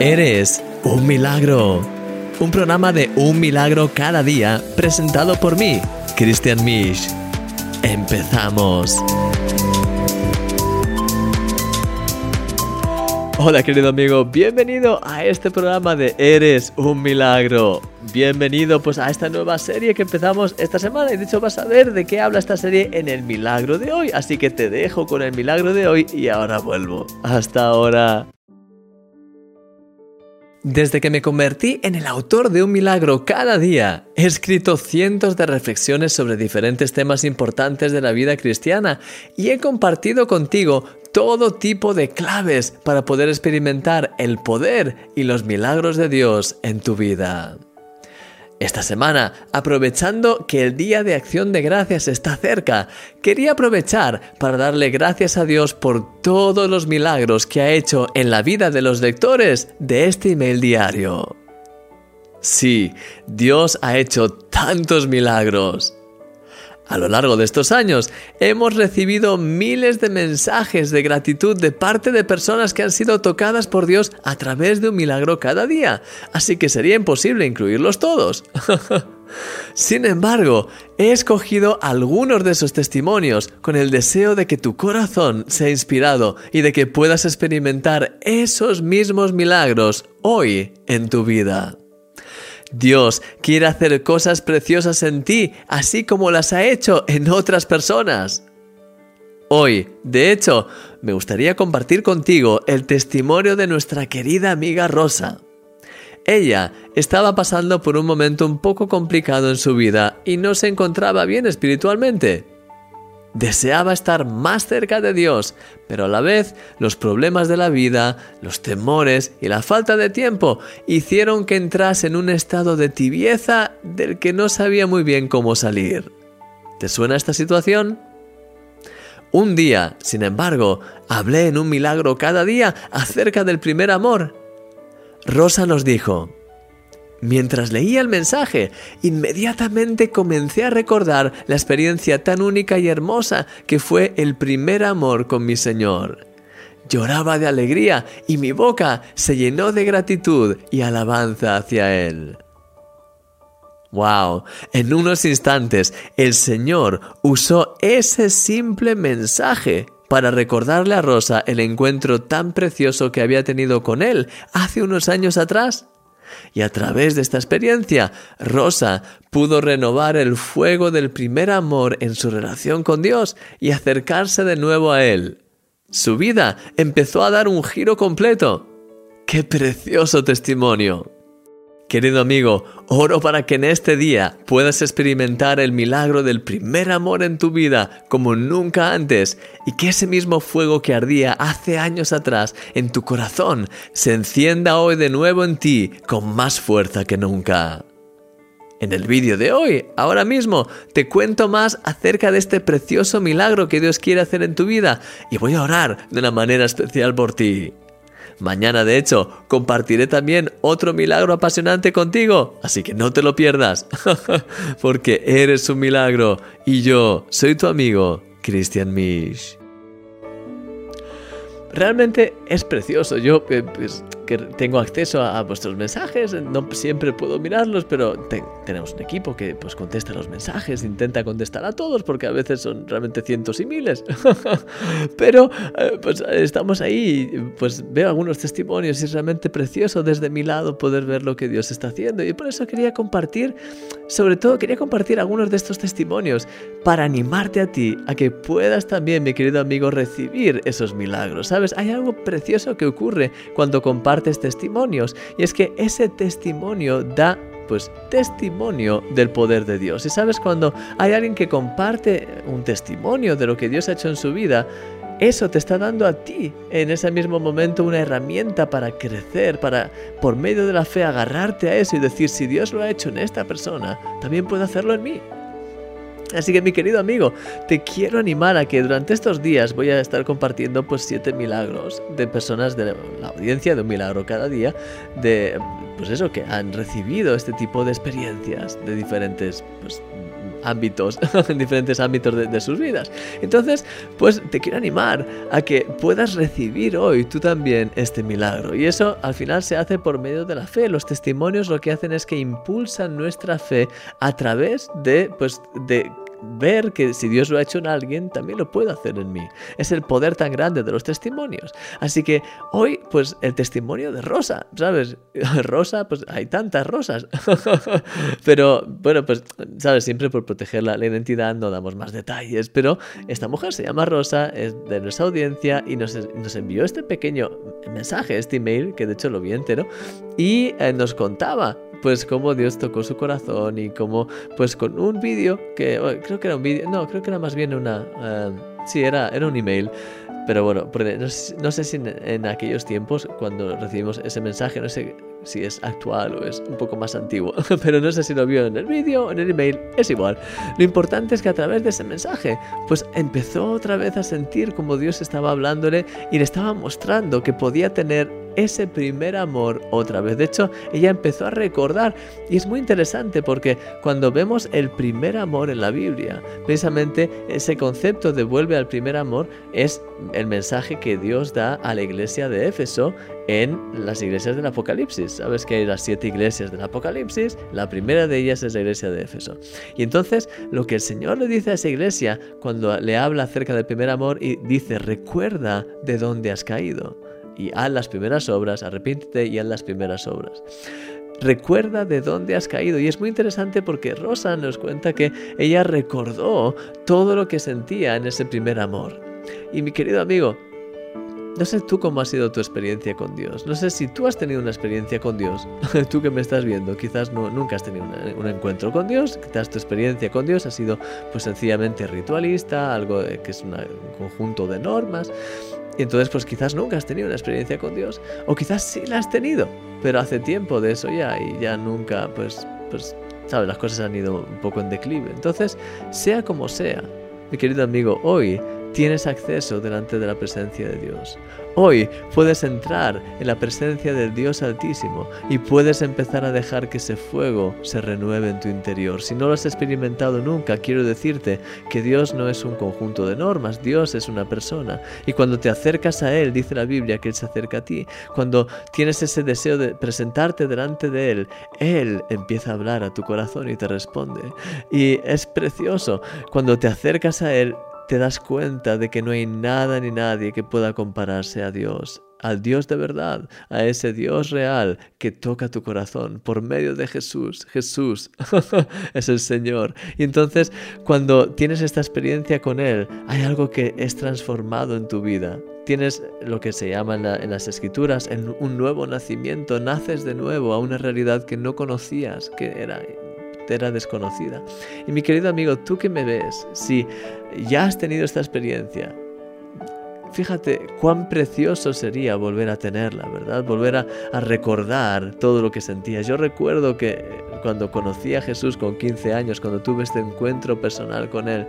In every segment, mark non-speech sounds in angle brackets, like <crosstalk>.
Eres un milagro. Un programa de un milagro cada día presentado por mí, Christian Misch. Empezamos. Hola querido amigo, bienvenido a este programa de Eres un milagro. Bienvenido pues a esta nueva serie que empezamos esta semana y de hecho vas a ver de qué habla esta serie en el milagro de hoy, así que te dejo con el milagro de hoy y ahora vuelvo. Hasta ahora. Desde que me convertí en el autor de un milagro cada día, he escrito cientos de reflexiones sobre diferentes temas importantes de la vida cristiana y he compartido contigo todo tipo de claves para poder experimentar el poder y los milagros de Dios en tu vida. Esta semana, aprovechando que el Día de Acción de Gracias está cerca, quería aprovechar para darle gracias a Dios por todos los milagros que ha hecho en la vida de los lectores de este email diario. Sí, Dios ha hecho tantos milagros. A lo largo de estos años hemos recibido miles de mensajes de gratitud de parte de personas que han sido tocadas por Dios a través de un milagro cada día, así que sería imposible incluirlos todos. <laughs> Sin embargo, he escogido algunos de esos testimonios con el deseo de que tu corazón sea inspirado y de que puedas experimentar esos mismos milagros hoy en tu vida. Dios quiere hacer cosas preciosas en ti, así como las ha hecho en otras personas. Hoy, de hecho, me gustaría compartir contigo el testimonio de nuestra querida amiga Rosa. Ella estaba pasando por un momento un poco complicado en su vida y no se encontraba bien espiritualmente. Deseaba estar más cerca de Dios, pero a la vez los problemas de la vida, los temores y la falta de tiempo hicieron que entrase en un estado de tibieza del que no sabía muy bien cómo salir. ¿Te suena esta situación? Un día, sin embargo, hablé en un milagro cada día acerca del primer amor. Rosa nos dijo, Mientras leía el mensaje, inmediatamente comencé a recordar la experiencia tan única y hermosa que fue el primer amor con mi Señor. Lloraba de alegría y mi boca se llenó de gratitud y alabanza hacia Él. ¡Wow! En unos instantes el Señor usó ese simple mensaje para recordarle a Rosa el encuentro tan precioso que había tenido con Él hace unos años atrás. Y a través de esta experiencia, Rosa pudo renovar el fuego del primer amor en su relación con Dios y acercarse de nuevo a Él. Su vida empezó a dar un giro completo. ¡Qué precioso testimonio! Querido amigo, oro para que en este día puedas experimentar el milagro del primer amor en tu vida como nunca antes y que ese mismo fuego que ardía hace años atrás en tu corazón se encienda hoy de nuevo en ti con más fuerza que nunca. En el vídeo de hoy, ahora mismo, te cuento más acerca de este precioso milagro que Dios quiere hacer en tu vida y voy a orar de una manera especial por ti. Mañana, de hecho, compartiré también otro milagro apasionante contigo, así que no te lo pierdas, <laughs> porque eres un milagro y yo soy tu amigo, Christian Misch. Realmente es precioso. Yo eh, pues, que tengo acceso a, vuestros mensajes, no siempre puedo mirarlos, pero tenemos un equipo que pues contesta los mensajes, intenta contestar a todos, porque a veces son realmente cientos y miles. <laughs> pero eh, pues estamos ahí, pues veo algunos testimonios y es realmente precioso desde mi lado poder ver lo que Dios está haciendo. Y por eso quería compartir, sobre todo quería compartir algunos de estos testimonios para animarte a ti a que puedas también, mi querido amigo, recibir esos milagros. ¿Sabes? Hay algo precioso que ocurre cuando compartes testimonios y es que ese testimonio da pues testimonio del poder de Dios. Y sabes, cuando hay alguien que comparte un testimonio de lo que Dios ha hecho en su vida, eso te está dando a ti en ese mismo momento una herramienta para crecer, para por medio de la fe agarrarte a eso y decir, si Dios lo ha hecho en esta persona, también puede hacerlo en mí. Así que mi querido amigo, te quiero animar a que durante estos días voy a estar compartiendo pues siete milagros de personas de la audiencia de un milagro cada día, de pues eso, que han recibido este tipo de experiencias de diferentes pues, ámbitos, en <laughs> diferentes ámbitos de, sus vidas. Entonces, pues te quiero animar a que puedas recibir hoy tú también este milagro. Y eso al final se hace por medio de la fe. Los testimonios lo que hacen es que impulsan nuestra fe a través de, pues, de ver que si Dios lo ha hecho en alguien, también lo puede hacer en mí. Es el poder tan grande de los testimonios. Así que hoy, pues el testimonio de Rosa, ¿sabes? <laughs> Rosa, pues hay tantas rosas. <laughs> pero bueno, pues, ¿sabes? Siempre por proteger la, identidad no damos más detalles. Pero esta mujer se llama Rosa, es de nuestra audiencia y nos, nos envió este pequeño mensaje, este email, que de hecho lo vi entero, y eh, nos contaba pues cómo Dios tocó su corazón y cómo pues con un vídeo que creo que era un vídeo, no, creo que era más bien una, uh, sí, era, era un email, pero bueno, no sé, si en, aquellos tiempos cuando recibimos ese mensaje, no sé si es actual o es un poco más antiguo, <laughs> pero no sé si lo vio en el vídeo o en el email, es igual. Lo importante es que a través de ese mensaje, pues empezó otra vez a sentir como Dios estaba hablándole y le estaba mostrando que podía tener ese primer amor otra vez. De hecho, ella empezó a recordar y es muy interesante porque cuando vemos el primer amor en la Biblia, precisamente ese concepto de vuelve al primer amor es el mensaje que Dios da a la iglesia de Éfeso en las iglesias del Apocalipsis. Sabes que hay las siete iglesias del Apocalipsis, la primera de ellas es la iglesia de Éfeso. Y entonces lo que el Señor le dice a esa iglesia cuando le habla acerca del primer amor y dice, recuerda de dónde has caído y haz las primeras obras, arrepiéntete y haz las primeras obras. Recuerda de dónde has caído y es muy interesante porque Rosa nos cuenta que ella recordó todo lo que sentía en ese primer amor. Y mi querido amigo, no sé tú cómo ha sido tu experiencia con Dios. No sé si tú has tenido una experiencia con Dios. <laughs> tú que me estás viendo, quizás no, nunca has tenido un encuentro con Dios. Quizás tu experiencia con Dios ha sido pues sencillamente ritualista, algo que es un conjunto de normas. Y entonces pues quizás nunca has tenido una experiencia con Dios. O quizás sí la has tenido, pero hace tiempo de eso ya y ya nunca pues, pues, sabes, las cosas han ido un poco en declive. Entonces, sea como sea, mi querido amigo, hoy tienes acceso delante de la presencia de Dios. Hoy puedes entrar en la presencia del Dios Altísimo y puedes empezar a dejar que ese fuego se renueve en tu interior. Si no lo has experimentado nunca, quiero decirte que Dios no es un conjunto de normas, Dios es una persona. Y cuando te acercas a Él, dice la Biblia que Él se acerca a ti. Cuando tienes ese deseo de presentarte delante de Él, Él empieza a hablar a tu corazón y te responde. Y es precioso. Cuando te acercas a Él, te das cuenta de que no hay nada ni nadie que pueda compararse a Dios, al Dios de verdad, a ese Dios real que toca tu corazón por medio de Jesús. Jesús <laughs> es el Señor. Y entonces cuando tienes esta experiencia con Él, hay algo que es transformado en tu vida. Tienes lo que se llama en, las escrituras en un nuevo nacimiento, naces de nuevo a una realidad que no conocías, que era era desconocida. Y mi querido amigo, tú que me ves, si ya has tenido esta experiencia, fíjate cuán precioso sería volver a tenerla, ¿verdad? Volver a, recordar todo lo que sentías. Yo recuerdo que cuando conocí a Jesús con 15 años, cuando tuve este encuentro personal con Él,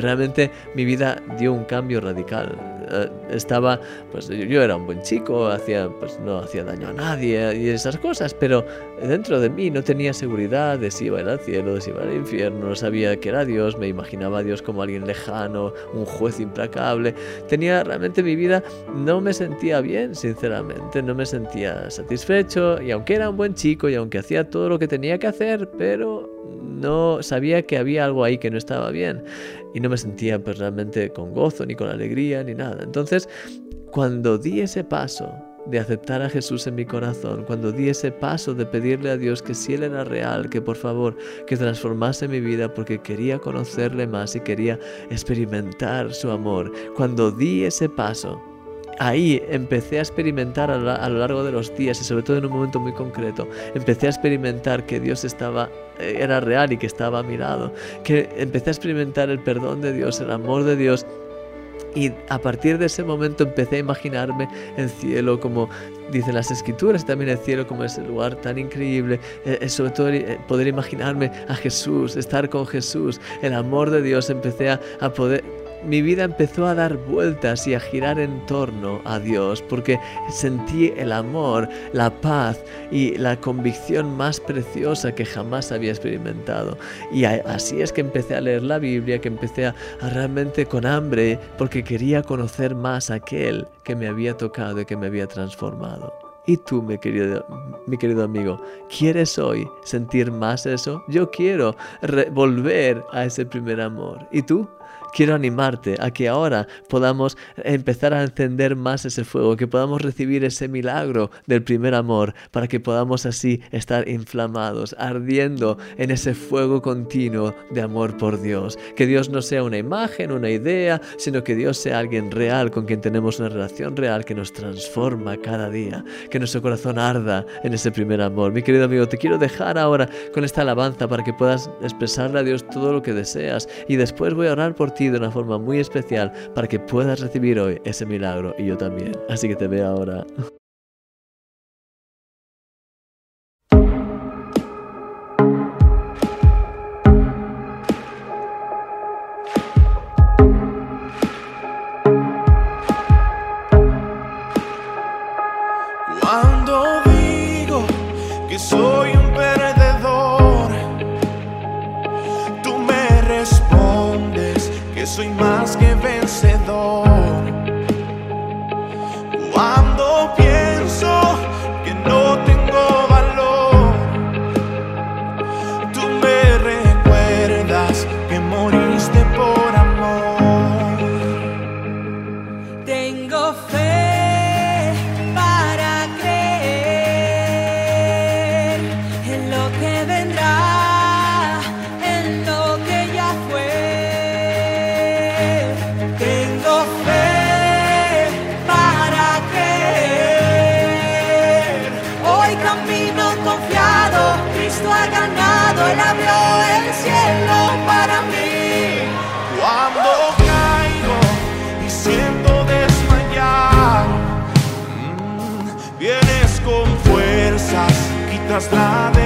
realmente mi vida dio un cambio radical. Eh, estaba, pues yo era un buen chico, hacía, pues no hacía daño a nadie y esas cosas, pero dentro de mí no tenía seguridad de si iba al cielo, de si iba al infierno, no sabía que era Dios, me imaginaba a Dios como alguien lejano, un juez implacable. Tenía realmente mi vida, no me sentía bien, sinceramente, no me sentía satisfecho y aunque era un buen chico y aunque hacía todo lo que tenía que hacer, pero no sabía que había algo ahí que no estaba bien y no me sentía pues, realmente con gozo, ni con alegría, ni nada. Entonces, cuando di ese paso de aceptar a Jesús en mi corazón, cuando di ese paso de pedirle a Dios que si Él era real, que por favor, que transformase mi vida porque quería conocerle más y quería experimentar su amor, cuando di ese paso, ahí empecé a experimentar a, lo largo de los días y sobre todo en un momento muy concreto, empecé a experimentar que Dios estaba eh, era real y que estaba a mi lado, que empecé a experimentar el perdón de Dios, el amor de Dios. Y a partir de ese momento empecé a imaginarme el cielo como dicen las escrituras, también el cielo como ese lugar tan increíble, eh, eh, sobre todo poder imaginarme a Jesús, estar con Jesús, el amor de Dios, empecé a, a poder mi vida empezó a dar vueltas y a girar en torno a Dios, porque sentí el amor, la paz y la convicción más preciosa que jamás había experimentado. Y así es que empecé a leer la Biblia, que empecé a, realmente con hambre, porque quería conocer más a aquel que me había tocado y que me había transformado. ¿Y tú, mi querido, mi querido amigo, quieres hoy sentir más eso? Yo quiero volver a ese primer amor. ¿Y tú? Quiero animarte a que ahora podamos empezar a encender más ese fuego, que podamos recibir ese milagro del primer amor, para que podamos así estar inflamados, ardiendo en ese fuego continuo de amor por Dios. Que Dios no sea una imagen, una idea, sino que Dios sea alguien real con quien tenemos una relación real que nos transforma cada día, que nuestro corazón arda en ese primer amor. Mi querido amigo, te quiero dejar ahora con esta alabanza para que puedas expresarle a Dios todo lo que deseas y después voy a orar por ti de una forma muy especial para que puedas recibir hoy ese milagro y yo también. Así que te veo ahora. Soy más que vencedor. Quitas la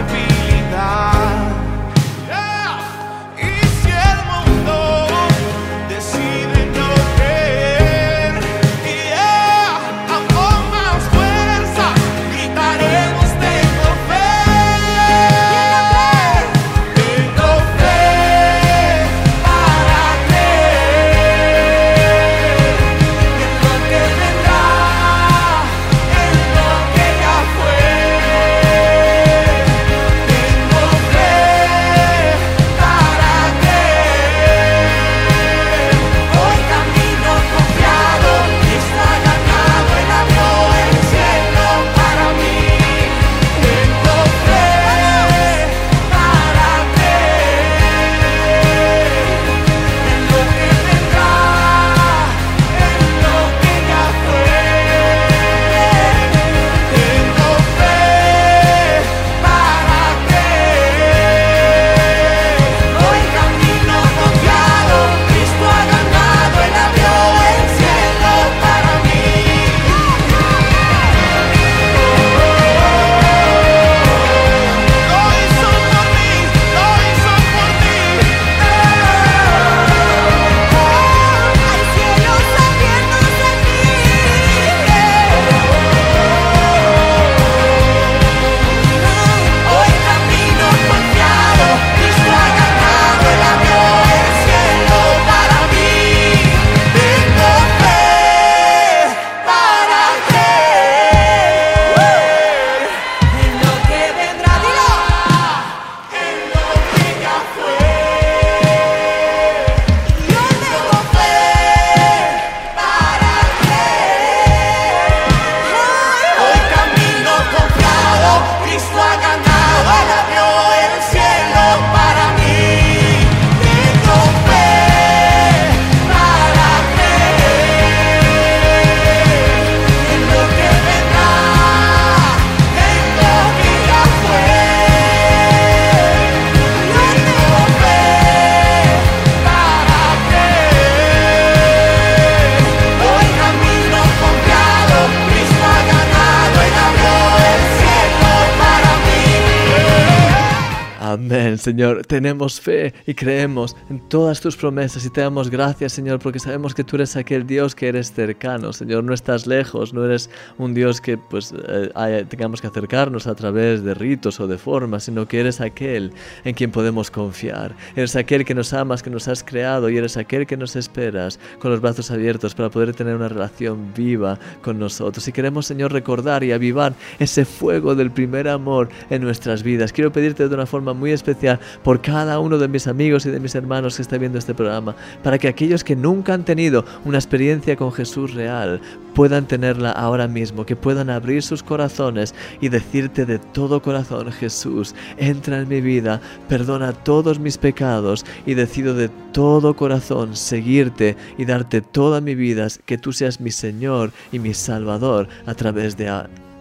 Señor. Tenemos fe y creemos en todas tus promesas y te damos gracias, Señor, porque sabemos que tú eres aquel Dios que eres cercano, Señor. No estás lejos, no eres un Dios que pues eh, tengamos que acercarnos a través de ritos o de formas, sino que eres aquel en quien podemos confiar. Eres aquel que nos amas, que nos has creado y eres aquel que nos esperas con los brazos abiertos para poder tener una relación viva con nosotros. Y queremos, Señor, recordar y avivar ese fuego del primer amor en nuestras vidas. Quiero pedirte de una forma muy especial por cada uno de mis amigos y de mis hermanos que está viendo este programa, para que aquellos que nunca han tenido una experiencia con Jesús real puedan tenerla ahora mismo, que puedan abrir sus corazones y decirte de todo corazón, Jesús, entra en mi vida, perdona todos mis pecados y decido de todo corazón seguirte y darte toda mi vida, que tú seas mi Señor y mi Salvador a través de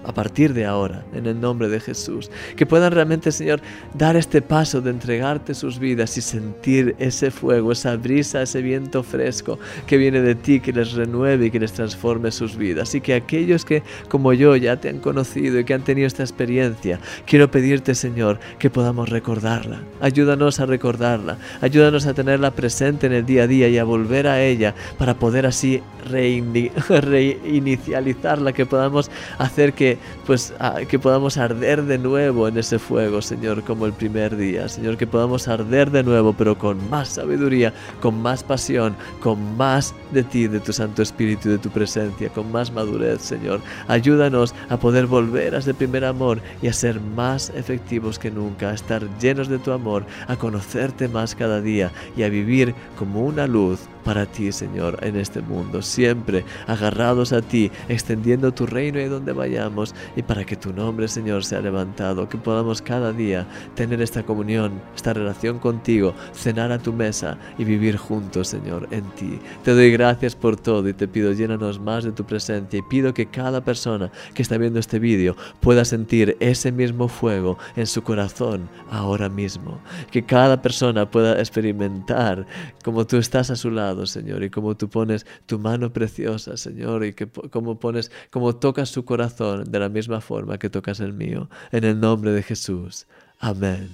a partir de ahora, en el nombre de Jesús. Que puedan realmente, Señor, dar este paso de entregarte sus vidas y sentir ese fuego, esa brisa, ese viento fresco que viene de ti, que les renueve y que les transforme sus vidas. Y que aquellos que, como yo, ya te han conocido y que han tenido esta experiencia, quiero pedirte, Señor, que podamos recordarla. Ayúdanos a recordarla. Ayúdanos a tenerla presente en el día a día y a volver a ella para poder así <laughs> reinicializarla, que podamos hacer que pues que podamos arder de nuevo en ese fuego, Señor, como el primer día. Señor, que podamos arder de nuevo, pero con más sabiduría, con más pasión, con más de ti, de tu Santo Espíritu, de tu presencia, con más madurez, Señor. Ayúdanos a poder volver a ese primer amor y a ser más efectivos que nunca, a estar llenos de tu amor, a conocerte más cada día y a vivir como una luz para ti, Señor, en este mundo, siempre agarrados a ti, extendiendo tu reino y donde vayamos, y para que tu nombre, Señor, sea levantado, que podamos cada día tener esta comunión, esta relación contigo, cenar a tu mesa y vivir juntos, Señor, en ti. Te doy gracias por todo y te pido llénanos más de tu presencia y pido que cada persona que está viendo este vídeo pueda sentir ese mismo fuego en su corazón ahora mismo, que cada persona pueda experimentar como tú estás a su lado, Señor, y como tú pones tu mano preciosa, Señor, y que como pones, como tocas su corazón de la misma forma que tocas el mío, en el nombre de Jesús. Amén.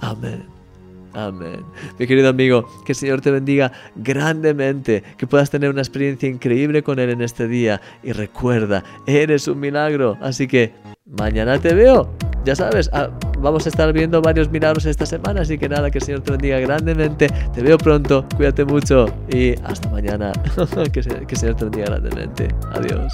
Amén. Amén. Mi querido amigo, que el Señor te bendiga grandemente, que puedas tener una experiencia increíble con Él en este día. Y recuerda, eres un milagro. Así que mañana te veo. Ya sabes, vamos a estar viendo varios milagros esta semana, así que nada, que el Señor te bendiga grandemente. Te veo pronto, cuídate mucho y hasta mañana. <laughs> que, el Señor te bendiga grandemente. Adiós.